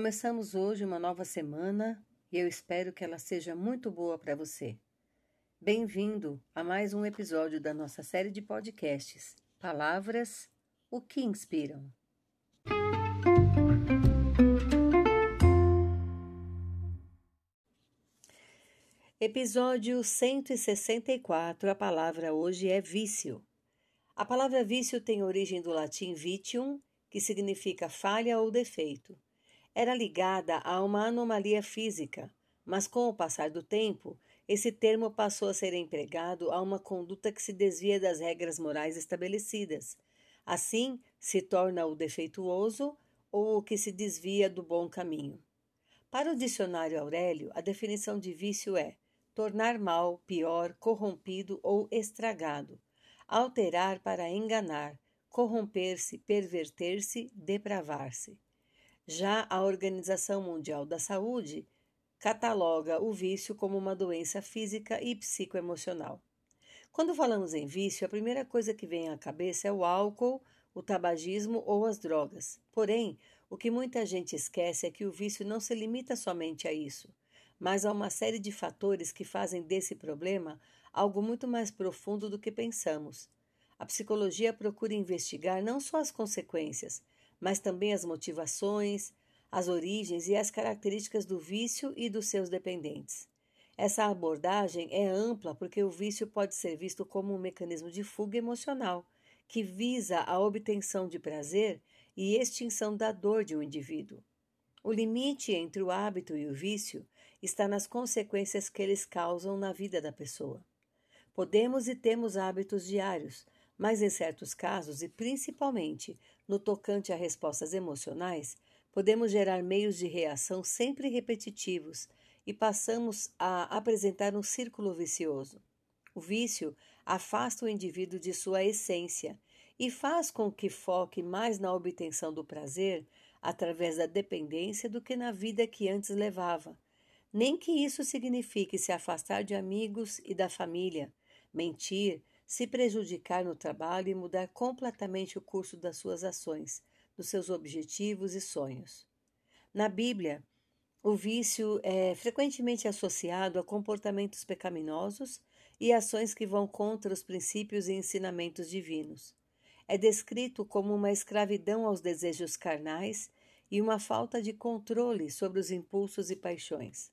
Começamos hoje uma nova semana e eu espero que ela seja muito boa para você. Bem-vindo a mais um episódio da nossa série de podcasts Palavras O que Inspiram. Episódio 164 A palavra hoje é vício. A palavra vício tem origem do latim vitium, que significa falha ou defeito era ligada a uma anomalia física, mas com o passar do tempo, esse termo passou a ser empregado a uma conduta que se desvia das regras morais estabelecidas. Assim, se torna o defeituoso ou o que se desvia do bom caminho. Para o dicionário Aurélio, a definição de vício é tornar mal, pior, corrompido ou estragado, alterar para enganar, corromper-se, perverter-se, depravar-se. Já a Organização Mundial da Saúde cataloga o vício como uma doença física e psicoemocional. Quando falamos em vício, a primeira coisa que vem à cabeça é o álcool, o tabagismo ou as drogas. Porém, o que muita gente esquece é que o vício não se limita somente a isso, mas a uma série de fatores que fazem desse problema algo muito mais profundo do que pensamos. A psicologia procura investigar não só as consequências, mas também as motivações, as origens e as características do vício e dos seus dependentes. Essa abordagem é ampla porque o vício pode ser visto como um mecanismo de fuga emocional que visa a obtenção de prazer e extinção da dor de um indivíduo. O limite entre o hábito e o vício está nas consequências que eles causam na vida da pessoa. Podemos e temos hábitos diários, mas em certos casos, e principalmente no tocante a respostas emocionais, podemos gerar meios de reação sempre repetitivos e passamos a apresentar um círculo vicioso. O vício afasta o indivíduo de sua essência e faz com que foque mais na obtenção do prazer através da dependência do que na vida que antes levava. Nem que isso signifique se afastar de amigos e da família, mentir, se prejudicar no trabalho e mudar completamente o curso das suas ações, dos seus objetivos e sonhos. Na Bíblia, o vício é frequentemente associado a comportamentos pecaminosos e ações que vão contra os princípios e ensinamentos divinos. É descrito como uma escravidão aos desejos carnais e uma falta de controle sobre os impulsos e paixões.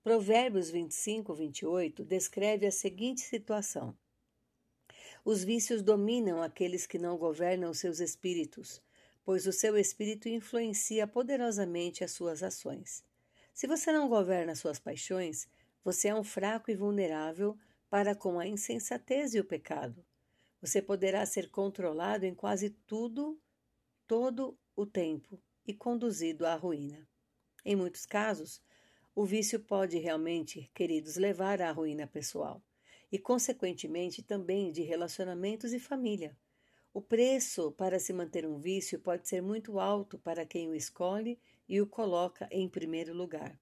Provérbios 25, 28 descreve a seguinte situação: os vícios dominam aqueles que não governam seus espíritos, pois o seu espírito influencia poderosamente as suas ações. Se você não governa suas paixões, você é um fraco e vulnerável para com a insensatez e o pecado. Você poderá ser controlado em quase tudo, todo o tempo e conduzido à ruína. Em muitos casos, o vício pode realmente, queridos, levar à ruína pessoal e, consequentemente, também de relacionamentos e família. O preço para se manter um vício pode ser muito alto para quem o escolhe e o coloca em primeiro lugar.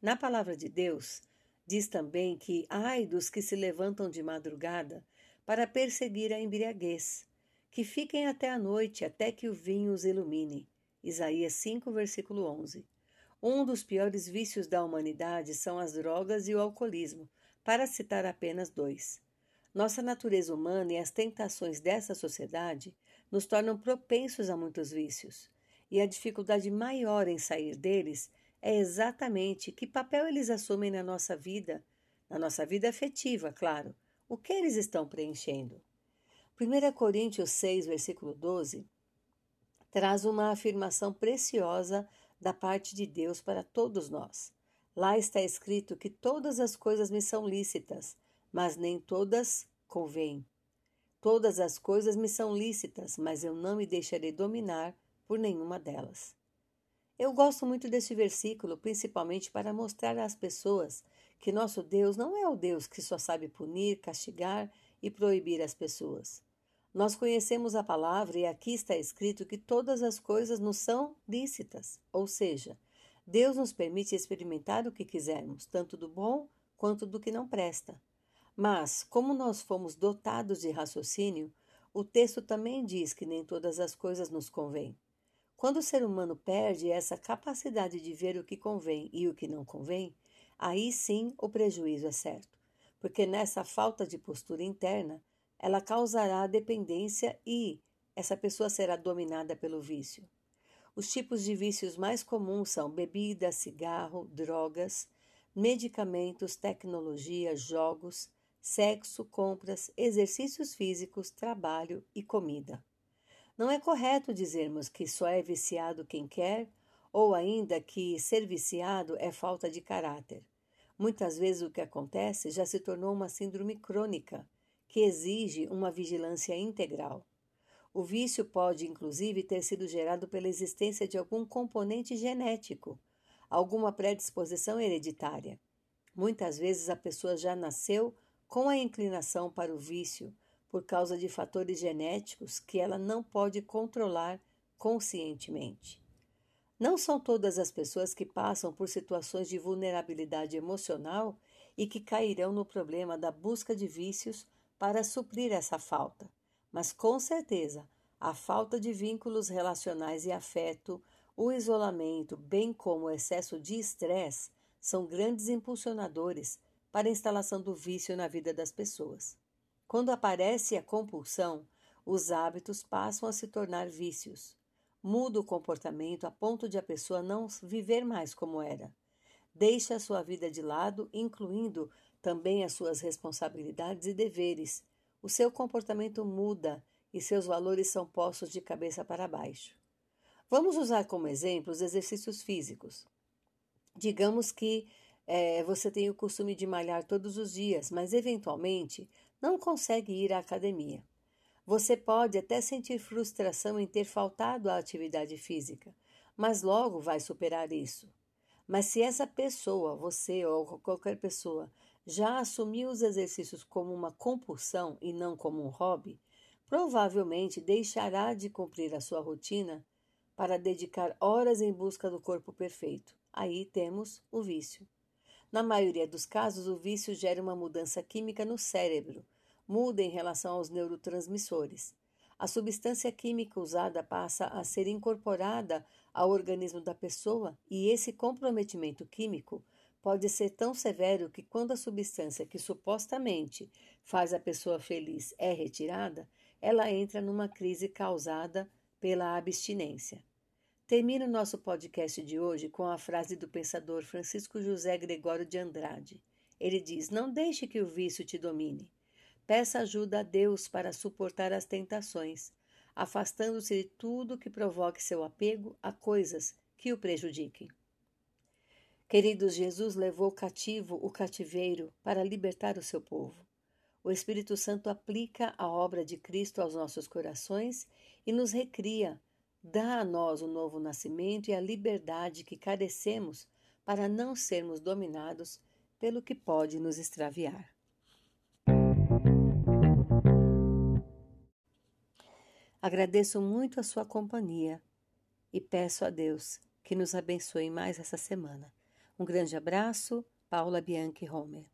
Na palavra de Deus, diz também que ai dos que se levantam de madrugada para perseguir a embriaguez, que fiquem até a noite, até que o vinho os ilumine. Isaías 5, versículo 11. Um dos piores vícios da humanidade são as drogas e o alcoolismo, para citar apenas dois. Nossa natureza humana e as tentações dessa sociedade nos tornam propensos a muitos vícios, e a dificuldade maior em sair deles é exatamente que papel eles assumem na nossa vida, na nossa vida afetiva, claro. O que eles estão preenchendo? 1 Coríntios 6, versículo 12, traz uma afirmação preciosa da parte de Deus para todos nós. Lá está escrito que todas as coisas me são lícitas, mas nem todas convêm. Todas as coisas me são lícitas, mas eu não me deixarei dominar por nenhuma delas. Eu gosto muito deste versículo, principalmente para mostrar às pessoas que nosso Deus não é o Deus que só sabe punir, castigar e proibir as pessoas. Nós conhecemos a palavra e aqui está escrito que todas as coisas nos são lícitas, ou seja, Deus nos permite experimentar o que quisermos, tanto do bom quanto do que não presta. Mas, como nós fomos dotados de raciocínio, o texto também diz que nem todas as coisas nos convêm. Quando o ser humano perde essa capacidade de ver o que convém e o que não convém, aí sim o prejuízo é certo, porque nessa falta de postura interna, ela causará dependência e essa pessoa será dominada pelo vício. Os tipos de vícios mais comuns são bebida, cigarro, drogas, medicamentos, tecnologia, jogos, sexo, compras, exercícios físicos, trabalho e comida. Não é correto dizermos que só é viciado quem quer, ou ainda que ser viciado é falta de caráter. Muitas vezes o que acontece já se tornou uma síndrome crônica, que exige uma vigilância integral. O vício pode, inclusive, ter sido gerado pela existência de algum componente genético, alguma predisposição hereditária. Muitas vezes a pessoa já nasceu com a inclinação para o vício, por causa de fatores genéticos que ela não pode controlar conscientemente. Não são todas as pessoas que passam por situações de vulnerabilidade emocional e que cairão no problema da busca de vícios para suprir essa falta, mas com certeza a falta de vínculos relacionais e afeto, o isolamento, bem como o excesso de estresse, são grandes impulsionadores para a instalação do vício na vida das pessoas. Quando aparece a compulsão, os hábitos passam a se tornar vícios. Muda o comportamento a ponto de a pessoa não viver mais como era. Deixa a sua vida de lado, incluindo também as suas responsabilidades e deveres. O seu comportamento muda e seus valores são postos de cabeça para baixo. Vamos usar como exemplo os exercícios físicos. Digamos que é, você tem o costume de malhar todos os dias, mas eventualmente não consegue ir à academia. Você pode até sentir frustração em ter faltado à atividade física, mas logo vai superar isso. Mas se essa pessoa, você ou qualquer pessoa, já assumiu os exercícios como uma compulsão e não como um hobby, provavelmente deixará de cumprir a sua rotina para dedicar horas em busca do corpo perfeito. Aí temos o vício. Na maioria dos casos, o vício gera uma mudança química no cérebro, muda em relação aos neurotransmissores. A substância química usada passa a ser incorporada ao organismo da pessoa e esse comprometimento químico pode ser tão severo que, quando a substância que supostamente faz a pessoa feliz é retirada, ela entra numa crise causada pela abstinência. Termino nosso podcast de hoje com a frase do pensador Francisco José Gregório de Andrade. Ele diz: Não deixe que o vício te domine. Peça ajuda a Deus para suportar as tentações, afastando-se de tudo que provoque seu apego a coisas que o prejudiquem. Queridos, Jesus levou cativo o cativeiro para libertar o seu povo. O Espírito Santo aplica a obra de Cristo aos nossos corações e nos recria Dá a nós o novo nascimento e a liberdade que carecemos para não sermos dominados pelo que pode nos extraviar. Agradeço muito a sua companhia e peço a Deus que nos abençoe mais essa semana. Um grande abraço, Paula Bianchi Homer.